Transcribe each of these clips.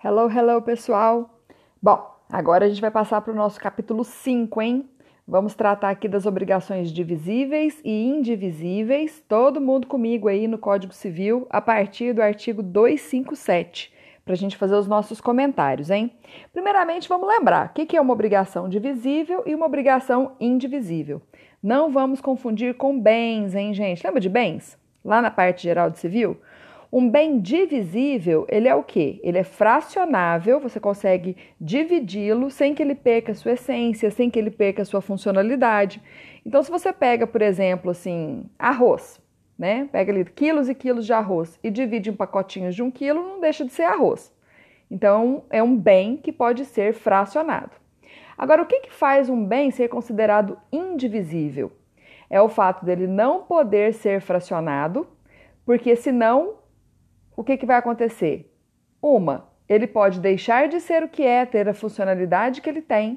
Hello, hello, pessoal! Bom, agora a gente vai passar para o nosso capítulo 5, hein? Vamos tratar aqui das obrigações divisíveis e indivisíveis, todo mundo comigo aí no Código Civil, a partir do artigo 257, para a gente fazer os nossos comentários, hein? Primeiramente, vamos lembrar o que é uma obrigação divisível e uma obrigação indivisível. Não vamos confundir com bens, hein, gente? Lembra de bens? Lá na parte geral do civil? Um bem divisível, ele é o quê? Ele é fracionável, você consegue dividi-lo sem que ele perca sua essência, sem que ele perca sua funcionalidade. Então, se você pega, por exemplo, assim, arroz, né? Pega ali quilos e quilos de arroz e divide em pacotinhos de um quilo, não deixa de ser arroz. Então, é um bem que pode ser fracionado. Agora, o que, que faz um bem ser considerado indivisível? É o fato dele não poder ser fracionado, porque senão o que, que vai acontecer? Uma, ele pode deixar de ser o que é, ter a funcionalidade que ele tem.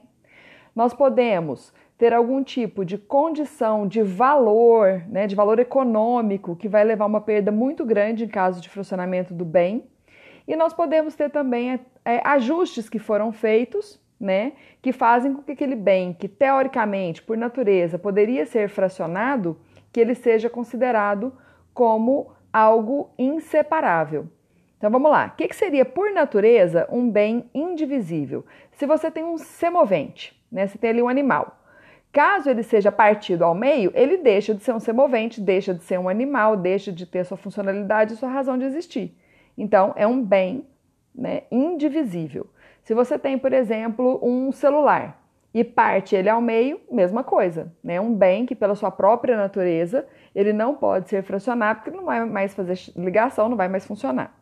Nós podemos ter algum tipo de condição de valor, né, de valor econômico, que vai levar uma perda muito grande em caso de funcionamento do bem. E nós podemos ter também é, ajustes que foram feitos, né, que fazem com que aquele bem, que teoricamente, por natureza, poderia ser fracionado, que ele seja considerado como algo inseparável. Então vamos lá. O que, seria, por natureza, um bem indivisível? Se você tem um semovente, né? Você tem ali um animal. Caso ele seja partido ao meio, ele deixa de ser um semovente, deixa de ser um animal, deixa de ter sua funcionalidade sua razão de existir. Então, é um bem né, indivisível. Se você tem, por exemplo, um celular e parte ele ao meio, mesma coisa. Né? Um bem que, pela sua própria natureza, ele não pode ser fracionado porque não vai mais fazer ligação, não vai mais funcionar.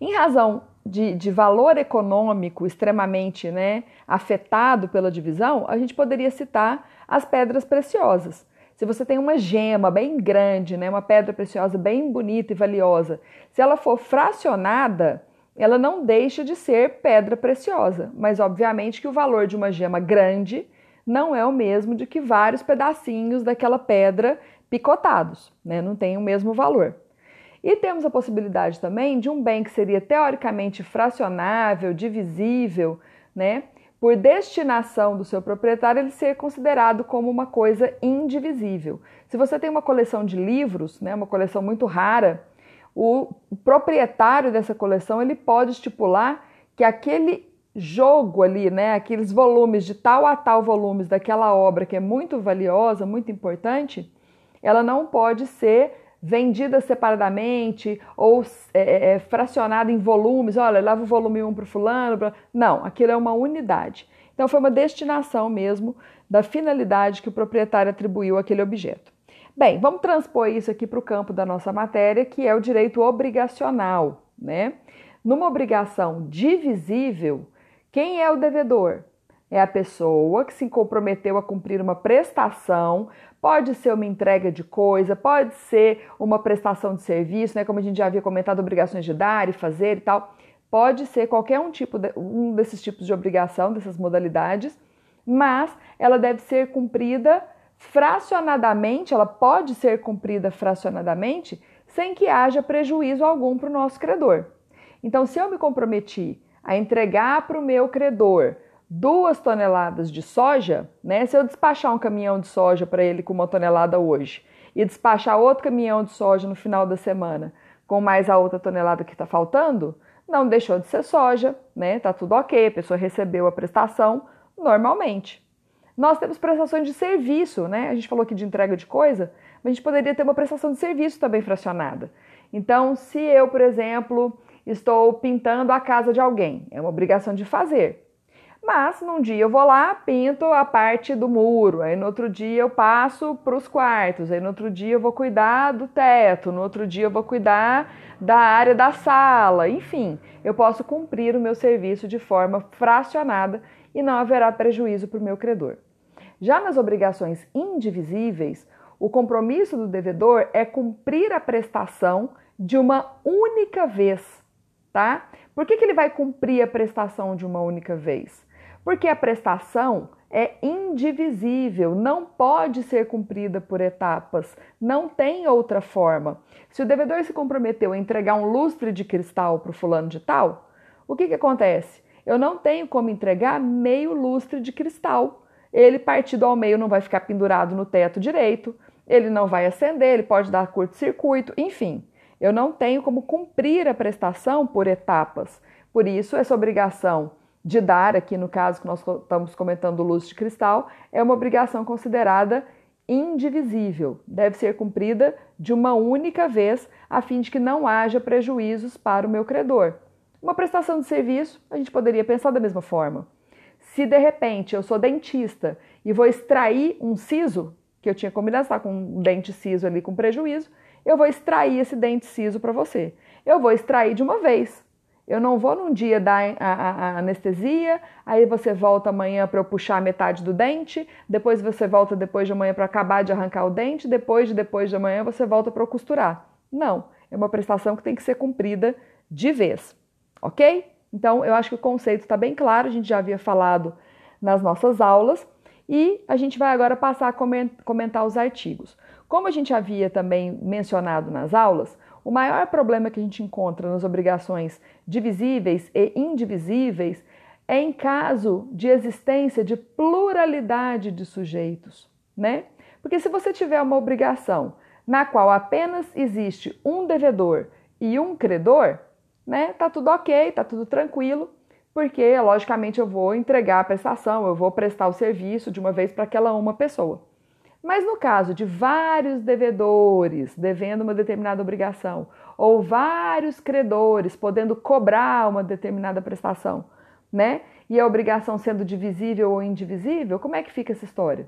Em razão de, de valor econômico extremamente né, afetado pela divisão, a gente poderia citar as pedras preciosas. Se você tem uma gema bem grande, né, uma pedra preciosa bem bonita e valiosa, se ela for fracionada, ela não deixa de ser pedra preciosa, mas obviamente que o valor de uma gema grande não é o mesmo de que vários pedacinhos daquela pedra picotados, né? não tem o mesmo valor. E temos a possibilidade também de um bem que seria teoricamente fracionável, divisível, né? por destinação do seu proprietário, ele ser considerado como uma coisa indivisível. Se você tem uma coleção de livros, né, uma coleção muito rara, o proprietário dessa coleção ele pode estipular que aquele jogo ali, né, aqueles volumes de tal a tal volumes daquela obra que é muito valiosa, muito importante, ela não pode ser vendida separadamente ou é, é, é fracionada em volumes. Olha, leva o volume 1 para o fulano. Pra... Não, aquilo é uma unidade. Então, foi uma destinação mesmo da finalidade que o proprietário atribuiu àquele objeto. Bem, vamos transpor isso aqui para o campo da nossa matéria, que é o direito obrigacional. Né? Numa obrigação divisível, quem é o devedor? É a pessoa que se comprometeu a cumprir uma prestação, pode ser uma entrega de coisa, pode ser uma prestação de serviço, né? Como a gente já havia comentado, obrigações de dar e fazer e tal. Pode ser qualquer um tipo de, um desses tipos de obrigação, dessas modalidades, mas ela deve ser cumprida fracionadamente, ela pode ser cumprida fracionadamente sem que haja prejuízo algum para o nosso credor. Então, se eu me comprometi a entregar para o meu credor duas toneladas de soja, né? Se eu despachar um caminhão de soja para ele com uma tonelada hoje e despachar outro caminhão de soja no final da semana com mais a outra tonelada que está faltando, não deixou de ser soja, né? Tá tudo ok, a pessoa recebeu a prestação normalmente. Nós temos prestações de serviço, né? A gente falou aqui de entrega de coisa, mas a gente poderia ter uma prestação de serviço também fracionada. Então, se eu, por exemplo, estou pintando a casa de alguém, é uma obrigação de fazer. Mas num dia eu vou lá, pinto a parte do muro, aí no outro dia eu passo para os quartos, aí no outro dia eu vou cuidar do teto, no outro dia eu vou cuidar da área da sala, enfim, eu posso cumprir o meu serviço de forma fracionada e não haverá prejuízo para o meu credor. Já nas obrigações indivisíveis, o compromisso do devedor é cumprir a prestação de uma única vez, tá? Por que, que ele vai cumprir a prestação de uma única vez? Porque a prestação é indivisível, não pode ser cumprida por etapas, não tem outra forma. Se o devedor se comprometeu a entregar um lustre de cristal para o fulano de tal, O que, que acontece? Eu não tenho como entregar meio lustre de cristal. Ele partido ao meio não vai ficar pendurado no teto direito, ele não vai acender, ele pode dar curto-circuito, enfim. Eu não tenho como cumprir a prestação por etapas. Por isso, essa obrigação de dar, aqui no caso que nós estamos comentando luz de cristal, é uma obrigação considerada indivisível. Deve ser cumprida de uma única vez, a fim de que não haja prejuízos para o meu credor. Uma prestação de serviço, a gente poderia pensar da mesma forma. Se de repente eu sou dentista e vou extrair um siso, que eu tinha combinado estar com um dente siso ali com prejuízo, eu vou extrair esse dente siso para você. Eu vou extrair de uma vez. Eu não vou num dia dar a, a, a anestesia, aí você volta amanhã para eu puxar metade do dente, depois você volta depois de amanhã para acabar de arrancar o dente, depois de depois de amanhã você volta para eu costurar. Não, é uma prestação que tem que ser cumprida de vez, ok? Então eu acho que o conceito está bem claro, a gente já havia falado nas nossas aulas e a gente vai agora passar a comentar os artigos. Como a gente havia também mencionado nas aulas, o maior problema que a gente encontra nas obrigações divisíveis e indivisíveis é em caso de existência de pluralidade de sujeitos, né? Porque se você tiver uma obrigação na qual apenas existe um devedor e um credor, né? Tá tudo ok, tá tudo tranquilo, porque logicamente eu vou entregar a prestação, eu vou prestar o serviço de uma vez para aquela uma pessoa. Mas no caso de vários devedores devendo uma determinada obrigação, ou vários credores podendo cobrar uma determinada prestação, né? E a obrigação sendo divisível ou indivisível, como é que fica essa história?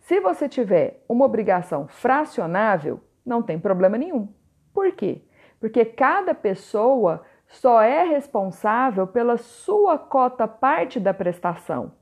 Se você tiver uma obrigação fracionável, não tem problema nenhum. Por quê? Porque cada pessoa só é responsável pela sua cota parte da prestação.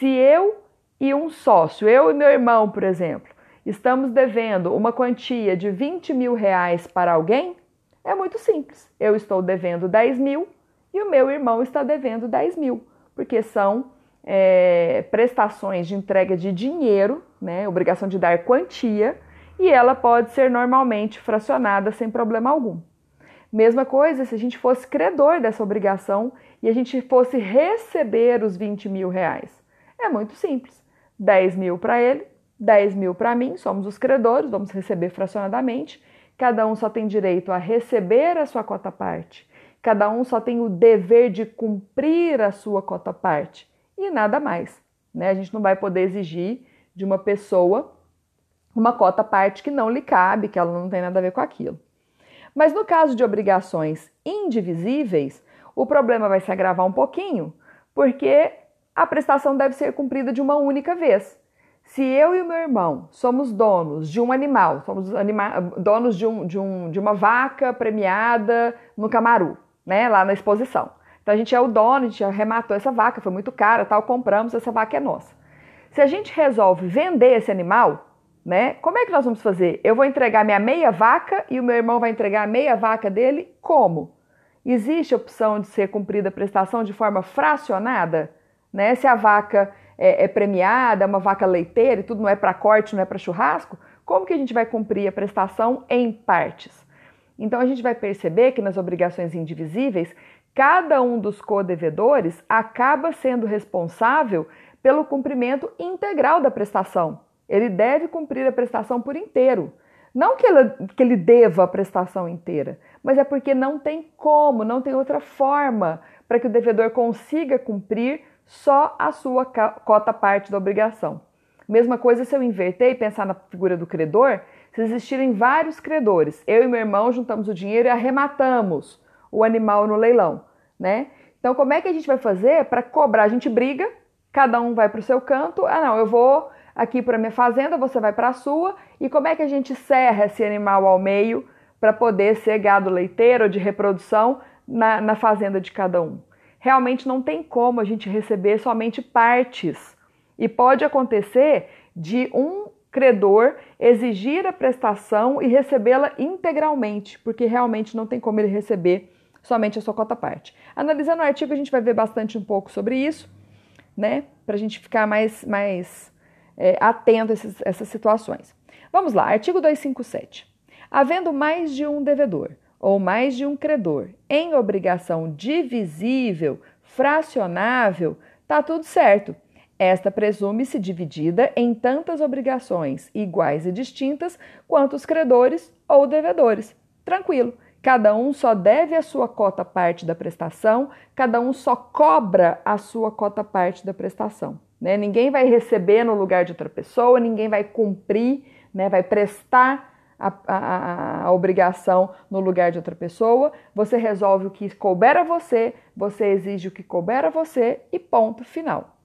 Se eu e um sócio, eu e meu irmão, por exemplo, estamos devendo uma quantia de 20 mil reais para alguém, é muito simples. Eu estou devendo 10 mil e o meu irmão está devendo 10 mil, porque são é, prestações de entrega de dinheiro, né, obrigação de dar quantia, e ela pode ser normalmente fracionada sem problema algum. Mesma coisa se a gente fosse credor dessa obrigação e a gente fosse receber os 20 mil reais. É muito simples. 10 mil para ele, 10 mil para mim, somos os credores, vamos receber fracionadamente. Cada um só tem direito a receber a sua cota parte. Cada um só tem o dever de cumprir a sua cota parte e nada mais. Né? A gente não vai poder exigir de uma pessoa uma cota parte que não lhe cabe, que ela não tem nada a ver com aquilo. Mas no caso de obrigações indivisíveis, o problema vai se agravar um pouquinho, porque a prestação deve ser cumprida de uma única vez. Se eu e o meu irmão somos donos de um animal, somos anima donos de, um, de, um, de uma vaca premiada no Camaru, né, lá na exposição. Então a gente é o dono, a gente arrematou essa vaca, foi muito cara, tal, compramos, essa vaca é nossa. Se a gente resolve vender esse animal, né, como é que nós vamos fazer? Eu vou entregar minha meia vaca e o meu irmão vai entregar a meia vaca dele? Como? Existe a opção de ser cumprida a prestação de forma fracionada? Né? Se a vaca é, é premiada, é uma vaca leiteira e tudo não é para corte, não é para churrasco, como que a gente vai cumprir a prestação em partes? Então a gente vai perceber que nas obrigações indivisíveis, cada um dos codevedores acaba sendo responsável pelo cumprimento integral da prestação. Ele deve cumprir a prestação por inteiro. Não que ele, que ele deva a prestação inteira, mas é porque não tem como, não tem outra forma para que o devedor consiga cumprir só a sua cota parte da obrigação. Mesma coisa se eu inverter e pensar na figura do credor, se existirem vários credores, eu e meu irmão juntamos o dinheiro e arrematamos o animal no leilão, né? Então, como é que a gente vai fazer para cobrar? A gente briga, cada um vai para o seu canto. Ah, não, eu vou aqui para minha fazenda, você vai para a sua. E como é que a gente serra esse animal ao meio para poder ser gado leiteiro ou de reprodução na, na fazenda de cada um? Realmente não tem como a gente receber somente partes. E pode acontecer de um credor exigir a prestação e recebê-la integralmente, porque realmente não tem como ele receber somente a sua cota parte. Analisando o artigo, a gente vai ver bastante um pouco sobre isso, né? Para a gente ficar mais, mais é, atento a essas, essas situações. Vamos lá, artigo 257. Havendo mais de um devedor, ou mais de um credor em obrigação divisível, fracionável, tá tudo certo. Esta presume-se dividida em tantas obrigações iguais e distintas quanto os credores ou devedores. Tranquilo. Cada um só deve a sua cota parte da prestação, cada um só cobra a sua cota parte da prestação. Né? Ninguém vai receber no lugar de outra pessoa, ninguém vai cumprir, né? vai prestar a, a, a, obrigação no lugar de outra pessoa. Você resolve o que couber a você, você exige o que couber a você e ponto final.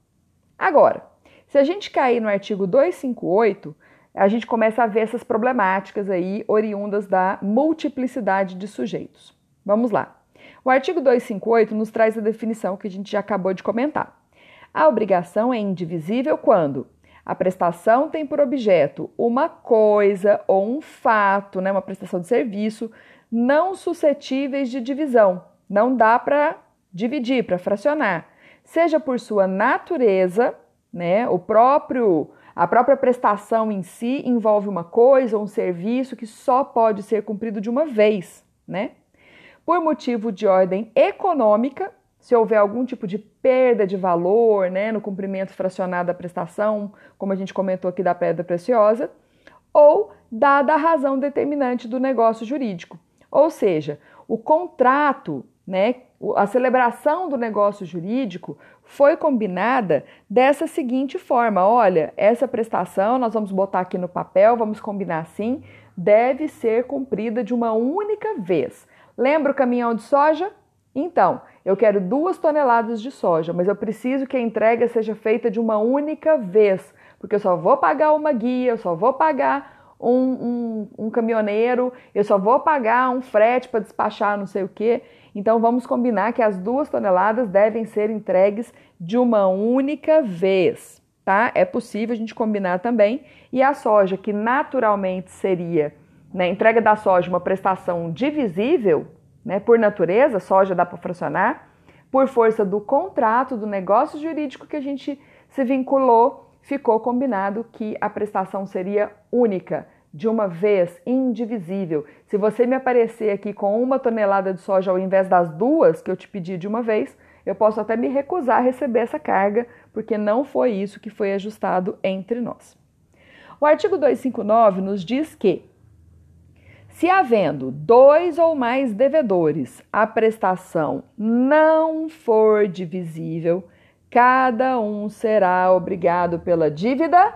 Agora, se a gente cair no artigo 258, a gente começa a ver essas problemáticas aí oriundas da multiplicidade de sujeitos. Vamos lá. O artigo 258 nos traz a definição que a gente já acabou de comentar. A obrigação é indivisível quando a prestação tem por objeto uma coisa ou um fato, né, uma prestação de serviço, não suscetíveis de divisão. Não dá para dividir, para fracionar. Seja por sua natureza, né, o próprio a própria prestação em si envolve uma coisa ou um serviço que só pode ser cumprido de uma vez, né? Por motivo de ordem econômica, se houver algum tipo de perda de valor né, no cumprimento fracionado da prestação, como a gente comentou aqui da pedra preciosa, ou dada a razão determinante do negócio jurídico. Ou seja, o contrato, né, a celebração do negócio jurídico foi combinada dessa seguinte forma: olha, essa prestação nós vamos botar aqui no papel, vamos combinar assim, deve ser cumprida de uma única vez. Lembra o caminhão de soja? Então, eu quero duas toneladas de soja, mas eu preciso que a entrega seja feita de uma única vez, porque eu só vou pagar uma guia, eu só vou pagar um, um, um caminhoneiro, eu só vou pagar um frete para despachar não sei o quê. Então vamos combinar que as duas toneladas devem ser entregues de uma única vez, tá? É possível a gente combinar também. E a soja, que naturalmente seria, na né, entrega da soja, uma prestação divisível, né? Por natureza, soja dá para fracionar, por força do contrato, do negócio jurídico que a gente se vinculou, ficou combinado que a prestação seria única, de uma vez, indivisível. Se você me aparecer aqui com uma tonelada de soja ao invés das duas que eu te pedi de uma vez, eu posso até me recusar a receber essa carga, porque não foi isso que foi ajustado entre nós. O artigo 259 nos diz que se havendo dois ou mais devedores, a prestação não for divisível, cada um será obrigado pela dívida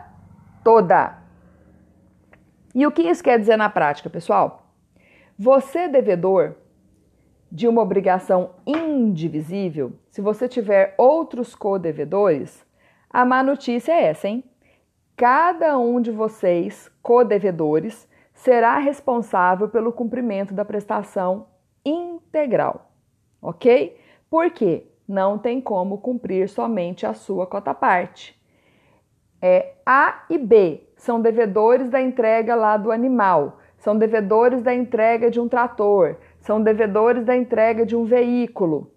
toda. E o que isso quer dizer na prática, pessoal? Você, devedor de uma obrigação indivisível, se você tiver outros co-devedores, a má notícia é essa, hein? Cada um de vocês, co-devedores, será responsável pelo cumprimento da prestação integral, ok? Porque não tem como cumprir somente a sua cota parte. É, a e B são devedores da entrega lá do animal, são devedores da entrega de um trator, são devedores da entrega de um veículo.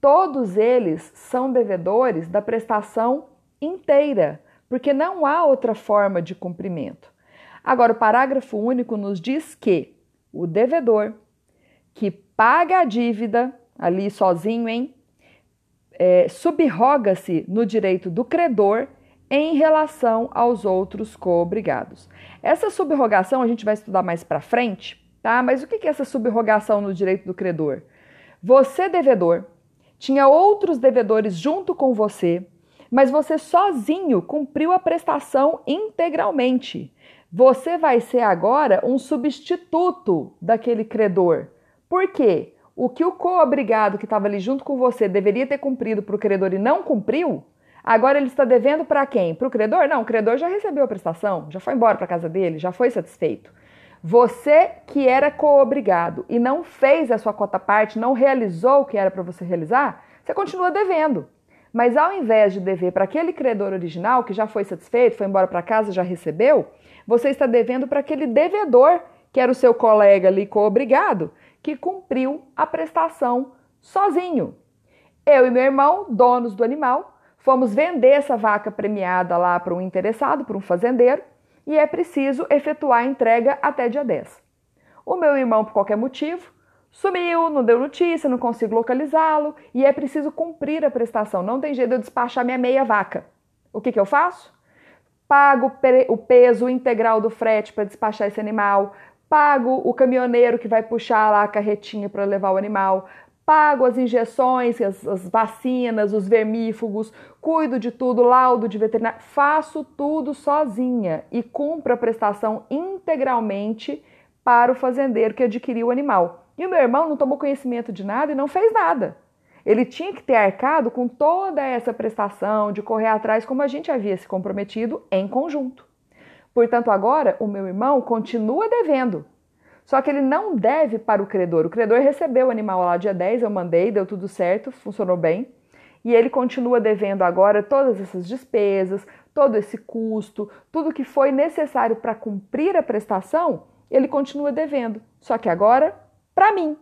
Todos eles são devedores da prestação inteira, porque não há outra forma de cumprimento. Agora, o parágrafo único nos diz que o devedor que paga a dívida, ali sozinho, hein, é, subroga-se no direito do credor em relação aos outros coobrigados. Essa subrogação a gente vai estudar mais para frente, tá? Mas o que é essa subrogação no direito do credor? Você, devedor, tinha outros devedores junto com você, mas você sozinho cumpriu a prestação integralmente. Você vai ser agora um substituto daquele credor. Por quê? O que o co-obrigado que estava ali junto com você deveria ter cumprido para o credor e não cumpriu, agora ele está devendo para quem? Para o credor? Não, o credor já recebeu a prestação, já foi embora para casa dele, já foi satisfeito. Você que era co-obrigado e não fez a sua cota parte, não realizou o que era para você realizar, você continua devendo. Mas ao invés de dever para aquele credor original que já foi satisfeito, foi embora para casa, já recebeu, você está devendo para aquele devedor, que era o seu colega ali co-obrigado, que cumpriu a prestação sozinho. Eu e meu irmão, donos do animal, fomos vender essa vaca premiada lá para um interessado, para um fazendeiro, e é preciso efetuar a entrega até dia 10. O meu irmão, por qualquer motivo, Sumiu, não deu notícia, não consigo localizá-lo e é preciso cumprir a prestação. Não tem jeito de eu despachar minha meia vaca. O que, que eu faço? Pago o peso integral do frete para despachar esse animal, pago o caminhoneiro que vai puxar lá a carretinha para levar o animal, pago as injeções, as, as, vacinas, os vermífugos, cuido de tudo, laudo de veterinário, faço tudo sozinha e cumpro a prestação integralmente para o fazendeiro que adquiriu o animal. E o meu irmão não tomou conhecimento de nada e não fez nada. Ele tinha que ter arcado com toda essa prestação de correr atrás, como a gente havia se comprometido em conjunto. Portanto, agora o meu irmão continua devendo, só que ele não deve para o credor. O credor recebeu o animal lá dia 10, eu mandei, deu tudo certo, funcionou bem. E ele continua devendo agora todas essas despesas, todo esse custo, tudo que foi necessário para cumprir a prestação, ele continua devendo. Só que agora, para mim,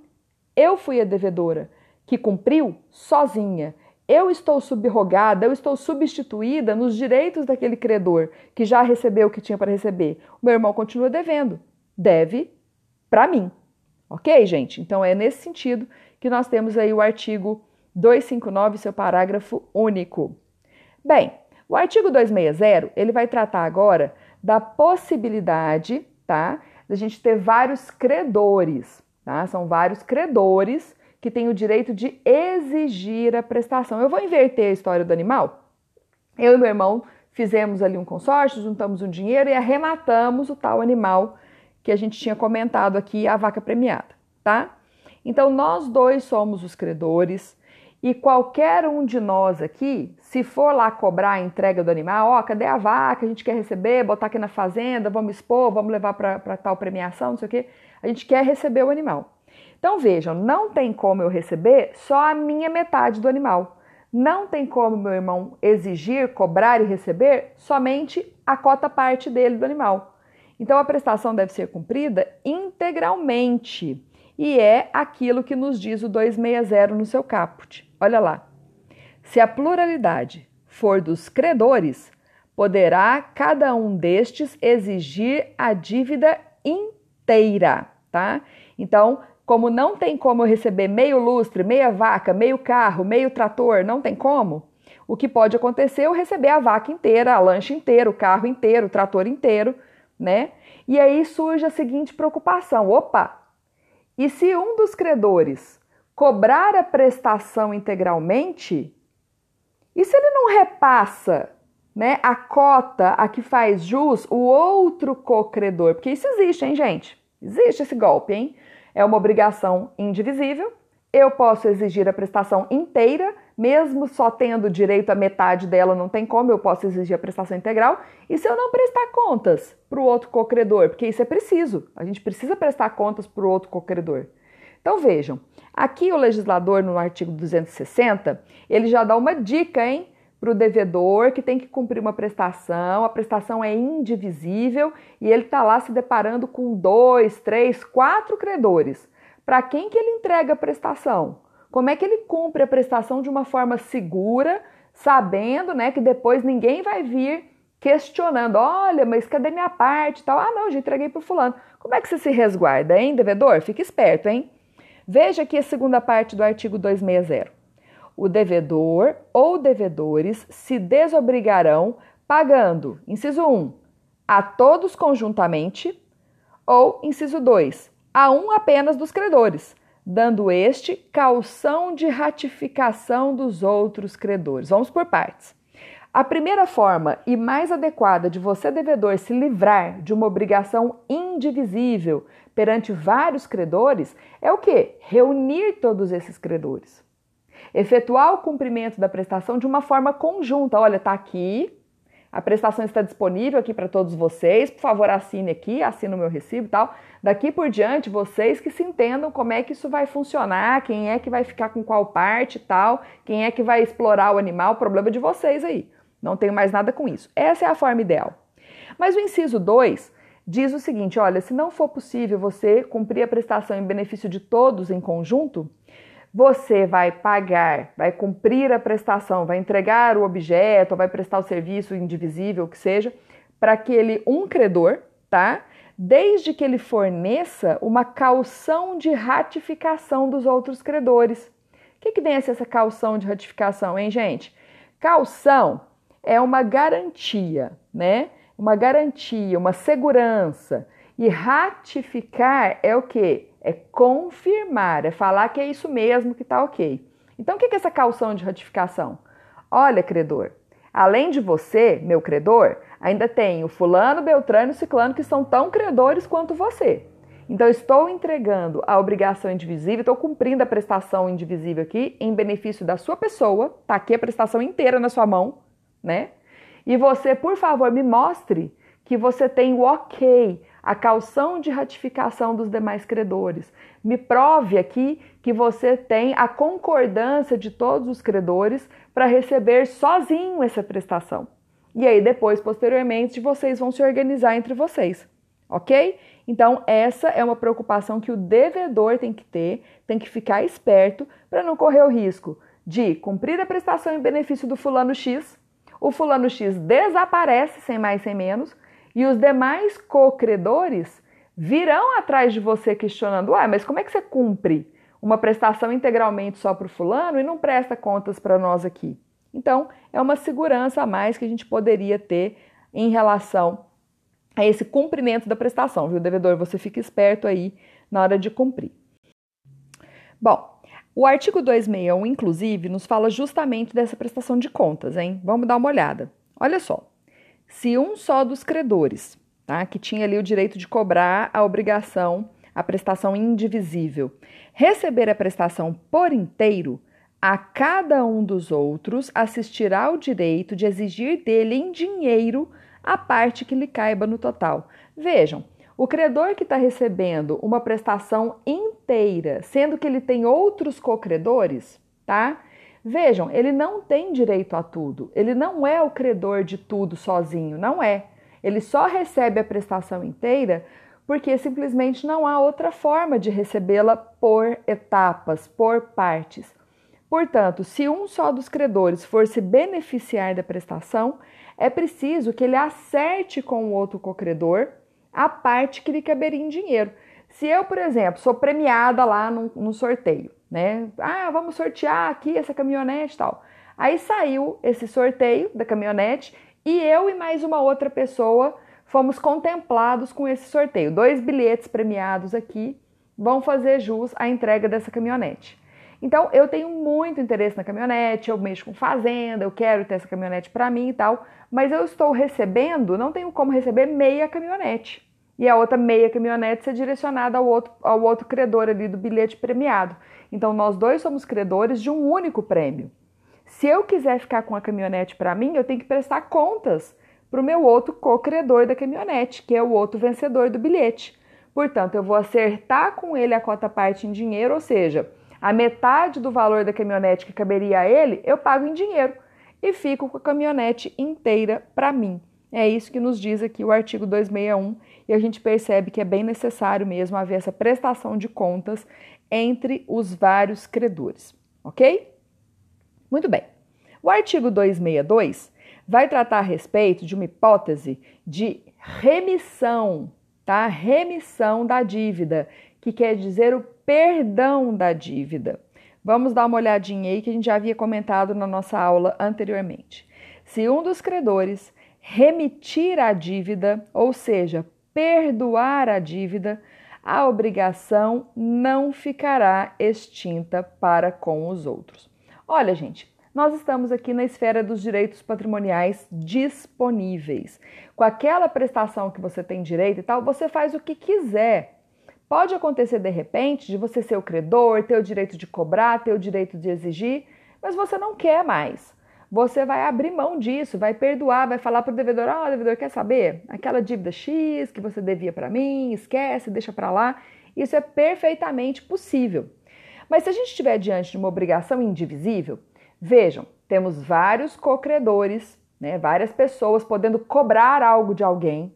eu fui a devedora que cumpriu sozinha. Eu estou subrogada, eu estou substituída nos direitos daquele credor que já recebeu o que tinha para receber. O meu irmão continua devendo. Deve para mim. Ok, gente? Então é nesse sentido que nós temos aí o artigo 259, seu parágrafo único. Bem, o artigo 260, ele vai tratar agora da possibilidade, tá? Da gente ter vários credores, tá? São vários credores que têm o direito de exigir a prestação. Eu vou inverter a história do animal. Eu e meu irmão fizemos ali um consórcio, juntamos um dinheiro e arrematamos o tal animal que a gente tinha comentado aqui, a vaca premiada, tá? Então, nós dois somos os credores e qualquer um de nós aqui, se for lá cobrar a entrega do animal, ó, cadê a vaca? A gente quer receber, botar aqui na fazenda, vamos expor, vamos levar para tal premiação, não sei o quê. A gente quer receber o animal. Então, vejam, não tem como eu receber só a minha metade do animal. Não tem como meu irmão exigir, cobrar e receber somente a cota parte dele do animal. Então a prestação deve ser cumprida integralmente e é aquilo que nos diz o 260 no seu caput. Olha lá. Se a pluralidade for dos credores, poderá cada um destes exigir a dívida inteira, tá? Então, como não tem como eu receber meio lustre, meia vaca, meio carro, meio trator, não tem como, o que pode acontecer é eu receber a vaca inteira, a lancha inteira, o carro inteiro, o trator inteiro, né? E aí surge a seguinte preocupação: opa, e se um dos credores cobrar a prestação integralmente, e se ele não repassa né, a cota a que faz jus o outro co-credor? Porque isso existe, hein, gente? Existe esse golpe, hein? É uma obrigação indivisível. Eu posso exigir a prestação inteira mesmo só tendo direito a metade dela, não tem como, eu posso exigir a prestação integral. E se eu não prestar contas para o outro cocredor? Porque isso é preciso, a gente precisa prestar contas para o outro cocredor. Então vejam, aqui o legislador no artigo 260, ele já dá uma dica, hein? Para o devedor que tem que cumprir uma prestação, a prestação é indivisível e ele está lá se deparando com dois, três, quatro credores. Para quem que ele entrega a prestação? Como é que ele cumpre a prestação de uma forma segura, sabendo né, que depois ninguém vai vir questionando: olha, mas cadê minha parte tal? Ah, não, já entreguei para o fulano. Como é que você se resguarda, hein, devedor? Fique esperto, hein? Veja aqui a segunda parte do artigo 260. O devedor ou devedores se desobrigarão pagando, inciso 1, a todos conjuntamente, ou, inciso 2, a um apenas dos credores, dando este calção de ratificação dos outros credores. Vamos por partes. A primeira forma e mais adequada de você, devedor, se livrar de uma obrigação indivisível perante vários credores é o que? Reunir todos esses credores. Efetuar o cumprimento da prestação de uma forma conjunta. Olha, tá aqui, a prestação está disponível aqui para todos vocês. Por favor, assine aqui, assine o meu recibo e tal. Daqui por diante, vocês que se entendam como é que isso vai funcionar, quem é que vai ficar com qual parte e tal, quem é que vai explorar o animal, problema de vocês aí. Não tenho mais nada com isso. Essa é a forma ideal. Mas o inciso 2 diz o seguinte: olha, se não for possível você cumprir a prestação em benefício de todos em conjunto, você vai pagar, vai cumprir a prestação, vai entregar o objeto, vai prestar o serviço indivisível, que seja, para aquele um credor, tá? desde que ele forneça uma calção de ratificação dos outros credores. O que, que vem essa calção de ratificação, hein, gente? Calção é uma garantia, né? Uma garantia, uma segurança. E ratificar é o que? É confirmar, é falar que é isso mesmo, que está ok. Então, o que é essa calção de ratificação? Olha, credor, além de você, meu credor, ainda tem o fulano, beltrano e ciclano que são tão credores quanto você. Então, estou entregando a obrigação indivisível, estou cumprindo a prestação indivisível aqui em benefício da sua pessoa, tá aqui a prestação inteira na sua mão, né? E você, por favor, me mostre que você tem o ok, a calção de ratificação dos demais credores. Me prove aqui que você tem a concordância de todos os credores para receber sozinho essa prestação. E aí, depois, posteriormente, vocês vão se organizar entre vocês, ok? Então, essa é uma preocupação que o devedor tem que ter, tem que ficar esperto para não correr o risco de cumprir a prestação em benefício do fulano X, o fulano X desaparece sem mais sem menos e os demais co-credores virão atrás de você questionando: ah, mas como é que você cumpre uma prestação integralmente só para o fulano e não presta contas para nós aqui? Então, é uma segurança a mais que a gente poderia ter em relação a esse cumprimento da prestação, viu, devedor? Você fica esperto aí na hora de cumprir. Bom, o artigo 261, inclusive, nos fala justamente dessa prestação de contas, hein? Vamos dar uma olhada. Olha só. Se um só dos credores, tá, que tinha ali o direito de cobrar a obrigação, a prestação indivisível, receber a prestação por inteiro, a cada um dos outros assistirá o direito de exigir dele em dinheiro a parte que lhe caiba no total. Vejam, o credor que está recebendo uma prestação inteira, sendo que ele tem outros cocredores, tá? Vejam, ele não tem direito a tudo. Ele não é o credor de tudo sozinho, não é. Ele só recebe a prestação inteira porque simplesmente não há outra forma de recebê-la por etapas, por partes. Portanto, se um só dos credores for se beneficiar da prestação, é preciso que ele acerte com o outro cocredor a parte que lhe caberia em dinheiro. Se eu, por exemplo, sou premiada lá no, sorteio, né? Ah, vamos sortear aqui essa caminhonete e tal. Aí saiu esse sorteio da caminhonete e eu e mais uma outra pessoa fomos contemplados com esse sorteio. Dois bilhetes premiados aqui vão fazer jus à entrega dessa caminhonete. Então, eu tenho muito interesse na caminhonete, eu mexo com fazenda, eu quero ter essa caminhonete para mim e tal, mas eu estou recebendo, não tenho como receber meia caminhonete e a outra meia caminhonete ser direcionada ao outro, ao outro credor ali do bilhete premiado. Então, nós dois somos credores de um único prêmio. Se eu quiser ficar com a caminhonete para mim, eu tenho que prestar contas para o meu outro co-credor da caminhonete, que é o outro vencedor do bilhete. Portanto, eu vou acertar com ele a cota parte em dinheiro, ou seja, a metade do valor da caminhonete que caberia a ele, eu pago em dinheiro e fico com a caminhonete inteira para mim. É isso que nos diz aqui o artigo 261 e a gente percebe que é bem necessário mesmo haver essa prestação de contas entre os vários credores, ok? Muito bem. O artigo 262 vai tratar a respeito de uma hipótese de remissão, tá? Remissão da dívida, que quer dizer o perdão da dívida. Vamos dar uma olhadinha aí que a gente já havia comentado na nossa aula anteriormente. Se um dos credores remitir a dívida, ou seja, perdoar a dívida, a obrigação não ficará extinta para com os outros. Olha, gente, nós estamos aqui na esfera dos direitos patrimoniais disponíveis. Com aquela prestação que você tem direito e tal, você faz o que quiser. Pode acontecer de repente de você ser o credor, ter o direito de cobrar, ter o direito de exigir, mas você não quer mais você vai abrir mão disso, vai perdoar, vai falar para o devedor: Ó, oh, devedor, quer saber? Aquela dívida X que você devia para mim, esquece, deixa para lá. Isso é perfeitamente possível. Mas se a gente estiver diante de uma obrigação indivisível, vejam, temos vários cocredores, né, várias pessoas podendo cobrar algo de alguém,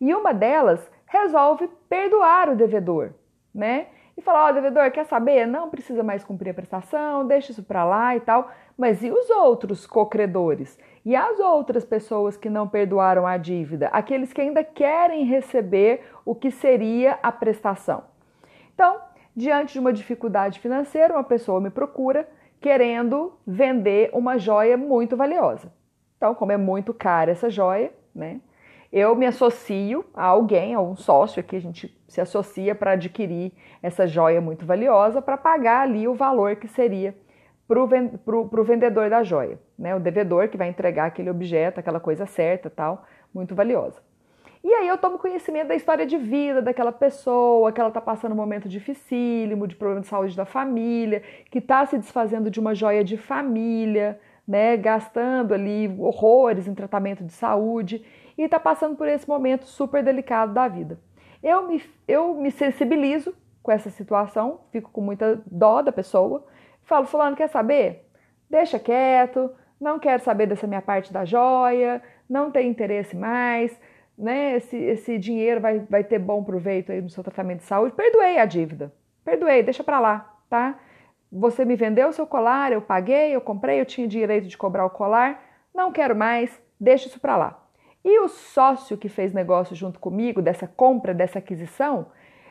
e uma delas resolve perdoar o devedor, né? E falar: Ó, oh, devedor, quer saber? Não precisa mais cumprir a prestação, deixa isso para lá e tal. Mas e os outros cocredores? E as outras pessoas que não perdoaram a dívida? Aqueles que ainda querem receber o que seria a prestação. Então, diante de uma dificuldade financeira, uma pessoa me procura querendo vender uma joia muito valiosa. Então, como é muito cara essa joia, né? Eu me associo a alguém, a um sócio aqui, a gente se associa para adquirir essa joia muito valiosa para pagar ali o valor que seria para o vendedor da joia, né? O devedor que vai entregar aquele objeto, aquela coisa certa, tal, muito valiosa. E aí eu tomo conhecimento da história de vida daquela pessoa, que ela está passando um momento dificílimo, de problema de saúde da família, que está se desfazendo de uma joia de família, né? Gastando ali horrores em tratamento de saúde e está passando por esse momento super delicado da vida. Eu me, eu me sensibilizo com essa situação, fico com muita dó da pessoa, falo, fulano, quer saber? Deixa quieto, não quero saber dessa minha parte da joia, não tem interesse mais, né? Esse, esse dinheiro vai, vai ter bom proveito aí no seu tratamento de saúde. Perdoei a dívida, perdoei, deixa para lá, tá? Você me vendeu o seu colar, eu paguei, eu comprei, eu tinha direito de cobrar o colar, não quero mais, deixa isso para lá. E o sócio que fez negócio junto comigo, dessa compra, dessa aquisição,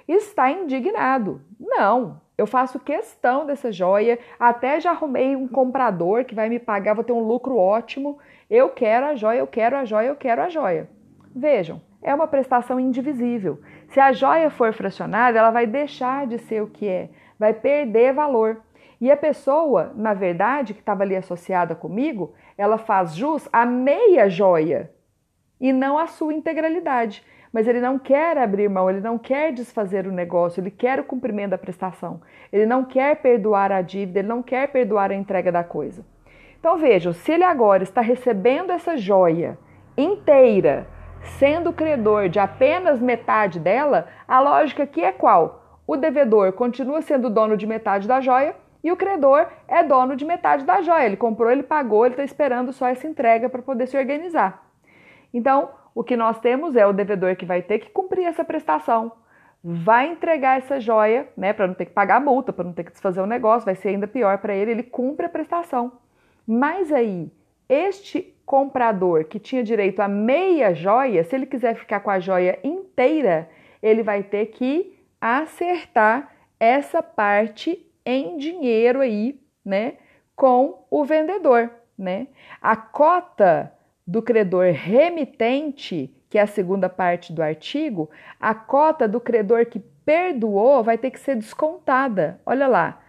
está indignado. Não, eu faço questão dessa joia, até já arrumei um comprador que vai me pagar, vou ter um lucro ótimo. Eu quero a joia, eu quero a joia, eu quero a joia. Vejam, é uma prestação indivisível. Se a joia for fracionada, ela vai deixar de ser o que é, vai perder valor. E a pessoa, na verdade, que estava ali associada comigo, ela faz jus a meia joia e não a sua integralidade. Mas ele não quer abrir mão, ele não quer desfazer o negócio, ele quer o cumprimento da prestação, ele não quer perdoar a dívida, ele não quer perdoar a entrega da coisa. Então vejam, se ele agora está recebendo essa joia inteira, sendo credor de apenas metade dela, a lógica aqui é qual? O devedor continua sendo dono de metade da joia e o credor é dono de metade da joia. Ele comprou, ele pagou, ele está esperando só essa entrega para poder se organizar. Então, o que nós temos é o devedor que vai ter que cumprir essa prestação, vai entregar essa joia, né, para não ter que pagar a multa, para não ter que desfazer o negócio, vai ser ainda pior para ele, ele cumpre a prestação. Mas aí, este comprador que tinha direito a meia joia, se ele quiser ficar com a joia inteira, ele vai ter que acertar essa parte em dinheiro aí, né, com o vendedor, né? A cota do credor remitente, que é a segunda parte do artigo, a cota do credor que perdoou vai ter que ser descontada. Olha lá.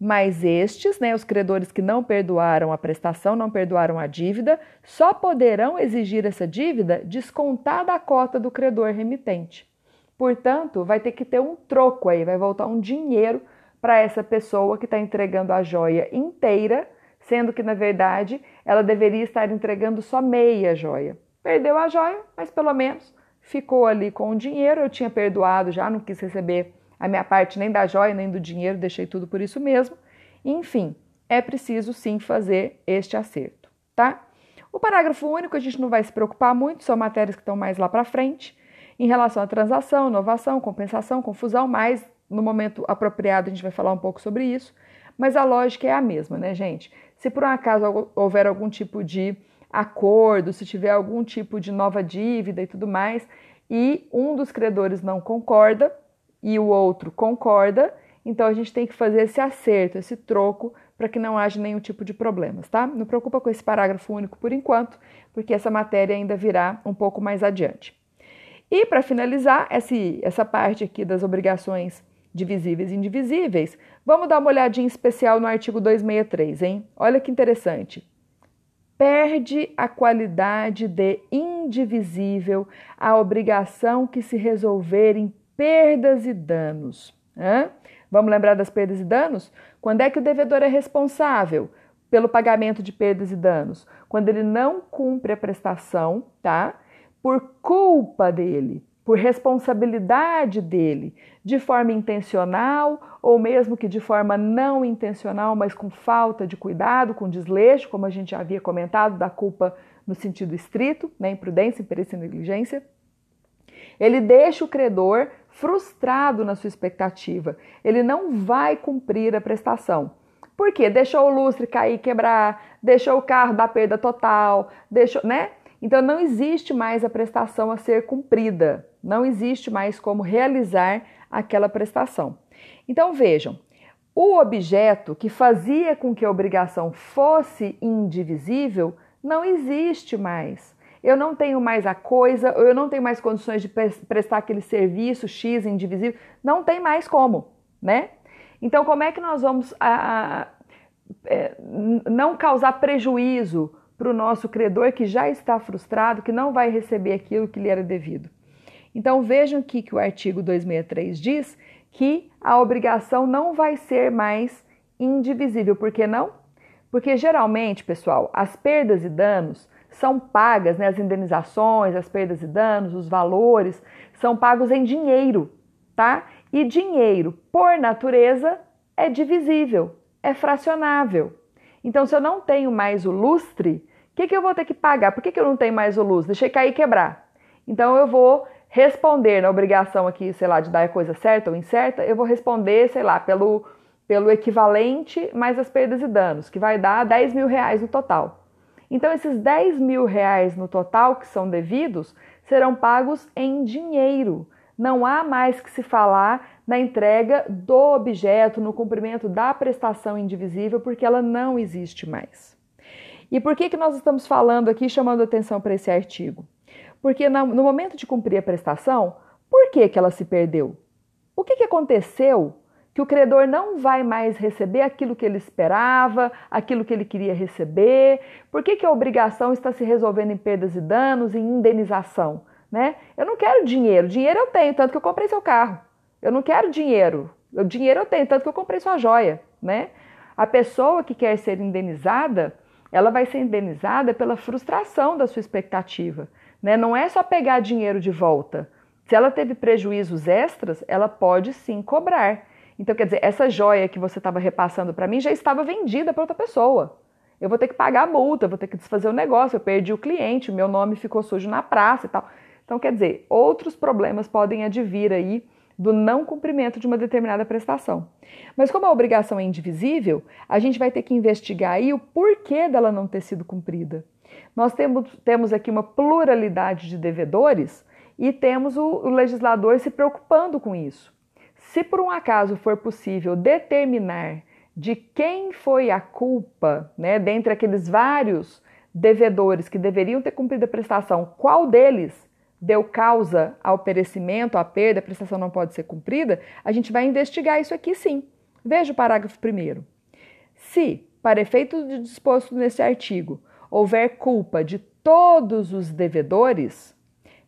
Mas estes, né, os credores que não perdoaram a prestação, não perdoaram a dívida, só poderão exigir essa dívida descontada a cota do credor remitente. Portanto, vai ter que ter um troco aí, vai voltar um dinheiro para essa pessoa que está entregando a joia inteira sendo que na verdade ela deveria estar entregando só meia joia. Perdeu a joia, mas pelo menos ficou ali com o dinheiro. Eu tinha perdoado já, não quis receber a minha parte nem da joia nem do dinheiro, deixei tudo por isso mesmo. Enfim, é preciso sim fazer este acerto, tá? O parágrafo único a gente não vai se preocupar muito, são matérias que estão mais lá para frente. Em relação à transação, inovação, compensação, confusão, mas no momento apropriado a gente vai falar um pouco sobre isso. Mas a lógica é a mesma, né, gente? Se por um acaso houver algum tipo de acordo, se tiver algum tipo de nova dívida e tudo mais, e um dos credores não concorda e o outro concorda, então a gente tem que fazer esse acerto, esse troco, para que não haja nenhum tipo de problemas, tá? Não preocupa com esse parágrafo único por enquanto, porque essa matéria ainda virá um pouco mais adiante. E para finalizar esse, essa parte aqui das obrigações divisíveis e indivisíveis, vamos dar uma olhadinha especial no artigo 263, hein? Olha que interessante. Perde a qualidade de indivisível a obrigação que se resolver em perdas e danos. Hã? Vamos lembrar das perdas e danos? Quando é que o devedor é responsável pelo pagamento de perdas e danos? Quando ele não cumpre a prestação, tá? Por culpa dele, por responsabilidade dele, de forma intencional ou mesmo que de forma não intencional, mas com falta de cuidado, com desleixo, como a gente já havia comentado, da culpa no sentido estrito, né, imprudência, imperícia e negligência. Ele deixa o credor frustrado na sua expectativa. Ele não vai cumprir a prestação. Por quê? Deixou o lustre cair, quebrar, deixou o carro dar perda total, deixou, né? Então não existe mais a prestação a ser cumprida, não existe mais como realizar aquela prestação. Então vejam, o objeto que fazia com que a obrigação fosse indivisível não existe mais. Eu não tenho mais a coisa, eu não tenho mais condições de prestar aquele serviço X indivisível, não tem mais como, né? Então, como é que nós vamos a, a, é, não causar prejuízo para o nosso credor que já está frustrado, que não vai receber aquilo que lhe era devido? Então, vejam aqui que o artigo 263 diz que a obrigação não vai ser mais indivisível. Por que não? Porque geralmente, pessoal, as perdas e danos são pagas, né, as indenizações, as perdas e danos, os valores, são pagos em dinheiro, tá? E dinheiro, por natureza, é divisível, é fracionável. Então, se eu não tenho mais o lustre, o que, que eu vou ter que pagar? Por que, que eu não tenho mais o lustre? Deixei cair e quebrar. Então, eu vou responder na obrigação aqui, sei lá, de dar a coisa certa ou incerta, eu vou responder, sei lá, pelo, pelo equivalente mais as perdas e danos, que vai dar 10 mil reais no total. Então, esses 10 mil reais no total que são devidos serão pagos em dinheiro não há mais que se falar na entrega do objeto, no cumprimento da prestação indivisível, porque ela não existe mais. E por que, que nós estamos falando aqui, chamando atenção para esse artigo? Porque no momento de cumprir a prestação, por que, que ela se perdeu? O que, que aconteceu que o credor não vai mais receber aquilo que ele esperava, aquilo que ele queria receber? Por que, que a obrigação está se resolvendo em perdas e danos, em indenização? né? Eu não quero dinheiro. Dinheiro eu tenho, tanto que eu comprei seu carro. Eu não quero dinheiro. O dinheiro eu tenho, tanto que eu comprei sua joia, né? A pessoa que quer ser indenizada, ela vai ser indenizada pela frustração da sua expectativa, né? Não é só pegar dinheiro de volta. Se ela teve prejuízos extras, ela pode sim cobrar. Então, quer dizer, essa joia que você estava repassando para mim já estava vendida para outra pessoa. Eu vou ter que pagar a multa, vou ter que desfazer o negócio, eu perdi o cliente, o meu nome ficou sujo na praça e tal. Então, quer dizer, outros problemas podem advir aí do não cumprimento de uma determinada prestação. Mas como a obrigação é indivisível, a gente vai ter que investigar aí o porquê dela não ter sido cumprida. Nós temos, temos aqui uma pluralidade de devedores e temos o, o legislador se preocupando com isso. Se por um acaso for possível determinar de quem foi a culpa, né, dentre aqueles vários devedores que deveriam ter cumprido a prestação, qual deles deu causa ao perecimento, à perda, a prestação não pode ser cumprida, a gente vai investigar isso aqui sim. Veja o parágrafo primeiro. Se, para efeito de disposto nesse artigo, houver culpa de todos os devedores,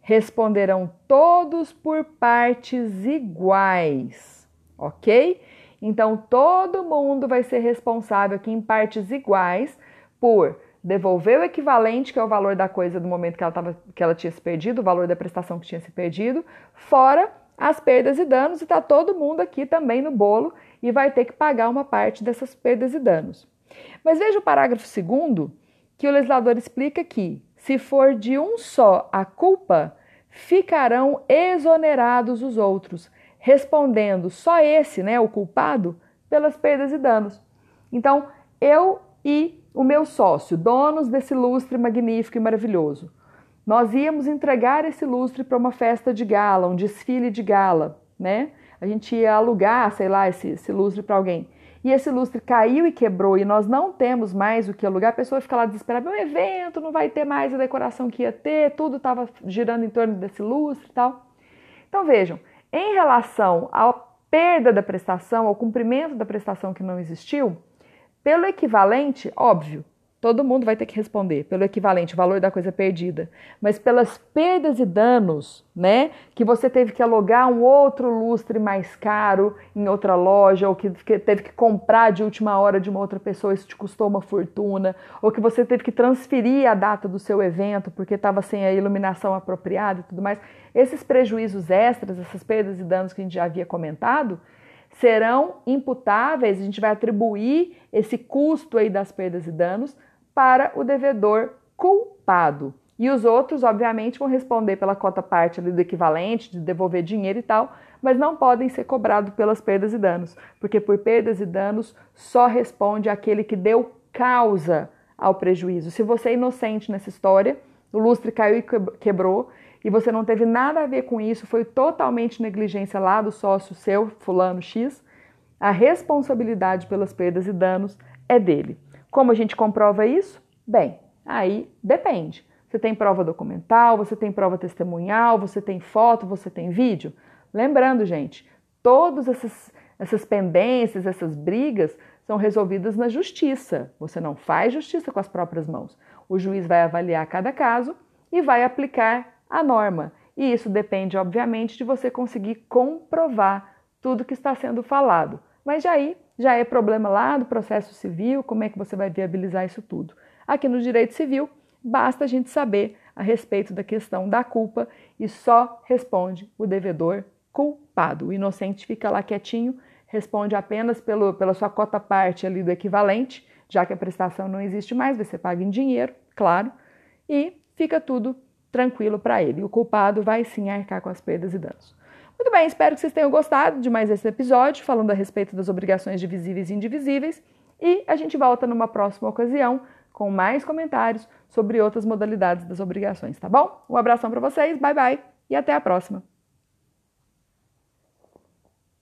responderão todos por partes iguais, ok? Então todo mundo vai ser responsável aqui em partes iguais por devolver o equivalente, que é o valor da coisa do momento que ela, tava, que ela tinha se perdido, o valor da prestação que tinha se perdido, fora as perdas e danos, e está todo mundo aqui também no bolo e vai ter que pagar uma parte dessas perdas e danos. Mas veja o parágrafo segundo, que o legislador explica que, se for de um só a culpa, ficarão exonerados os outros, respondendo só esse, né, o culpado, pelas perdas e danos. Então, eu e o meu sócio, donos desse lustre magnífico e maravilhoso. Nós íamos entregar esse lustre para uma festa de gala, um desfile de gala, né? A gente ia alugar, sei lá, esse, esse lustre para alguém. E esse lustre caiu e quebrou e nós não temos mais o que alugar, a pessoa fica lá desesperada, meu evento não vai ter mais a decoração que ia ter, tudo estava girando em torno desse lustre e tal. Então vejam, em relação à perda da prestação, ao cumprimento da prestação que não existiu, pelo equivalente, óbvio, todo mundo vai ter que responder pelo equivalente, o valor da coisa perdida, mas pelas perdas e danos, né? Que você teve que alugar um outro lustre mais caro em outra loja, ou que teve que comprar de última hora de uma outra pessoa, isso te custou uma fortuna, ou que você teve que transferir a data do seu evento porque estava sem a iluminação apropriada e tudo mais. Esses prejuízos extras, essas perdas e danos que a gente já havia comentado, serão imputáveis, a gente vai atribuir esse custo aí das perdas e danos para o devedor culpado. E os outros, obviamente, vão responder pela cota parte do equivalente, de devolver dinheiro e tal, mas não podem ser cobrados pelas perdas e danos, porque por perdas e danos só responde aquele que deu causa ao prejuízo. Se você é inocente nessa história, o lustre caiu e quebrou, e você não teve nada a ver com isso, foi totalmente negligência lá do sócio seu, fulano X, a responsabilidade pelas perdas e danos é dele. Como a gente comprova isso? Bem, aí depende. Você tem prova documental, você tem prova testemunhal, você tem foto, você tem vídeo? Lembrando, gente, todas essas, essas pendências, essas brigas são resolvidas na justiça. Você não faz justiça com as próprias mãos. O juiz vai avaliar cada caso e vai aplicar a norma. E isso depende, obviamente, de você conseguir comprovar tudo que está sendo falado. Mas aí já é problema lá do processo civil, como é que você vai viabilizar isso tudo. Aqui no direito civil, basta a gente saber a respeito da questão da culpa e só responde o devedor culpado. O inocente fica lá quietinho, responde apenas pelo, pela sua cota parte ali do equivalente, já que a prestação não existe mais, ser pago em dinheiro, claro, e fica tudo tranquilo para ele. O culpado vai sim arcar com as perdas e danos. Muito bem, espero que vocês tenham gostado de mais esse episódio falando a respeito das obrigações divisíveis e indivisíveis. E a gente volta numa próxima ocasião com mais comentários sobre outras modalidades das obrigações, tá bom? Um abração para vocês, bye bye e até a próxima.